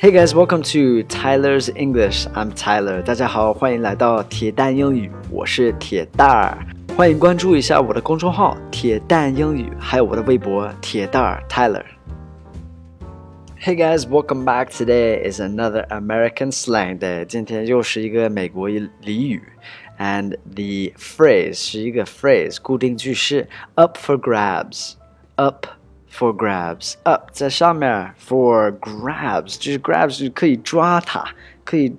Hey guys, welcome to Tyler's English. I'm Tyler. 大家好，欢迎来到铁蛋英语，我是铁蛋儿。欢迎关注一下我的公众号“铁蛋英语”，还有我的微博“铁蛋儿 Tyler”。Hey guys, welcome back. Today is another American slang day. 今天又是一个美国俚语，and the phrase 是一个 phrase 固定句式，up for grabs, up for grabs, up 在上面，for grabs 就是 grabs 就是可以抓它，可以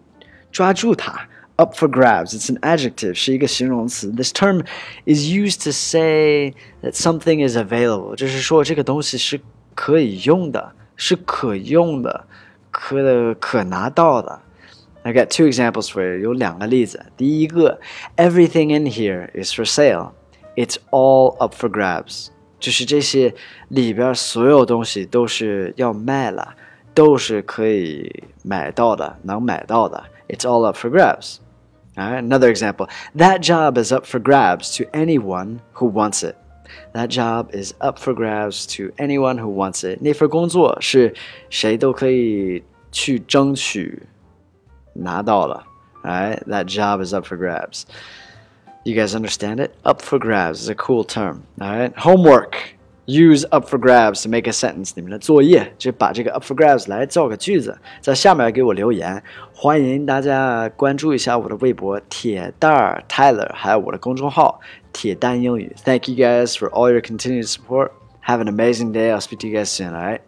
抓住它。Up for grabs. It's an adjective. 是一个形容词。This term is used to say that something is available. 就是说这个东西是可以用的。是可用的，可可拿到的。I got two examples for you，有两个例子。第一个，Everything in here is for sale. It's all up for grabs. 就是这些里边所有东西都是要卖了，都是可以买到的，能买到的。It's all up for grabs. Alright, another example. That job is up for grabs to anyone who wants it. That job is up for grabs to anyone who wants it. 那份工作是谁都可以去争取拿到了。Right? That job is up for grabs. You guys understand it? Up for grabs is a cool term. Alright? Homework. Use up for grabs to make a sentence。你们的作业就把这个 up for grabs 来造个句子，在下面给我留言。欢迎大家关注一下我的微博铁蛋儿 Tyler，还有我的公众号铁蛋英语。Thank you guys for all your continued support. Have an amazing day. I'll speak to you guys soon. All right.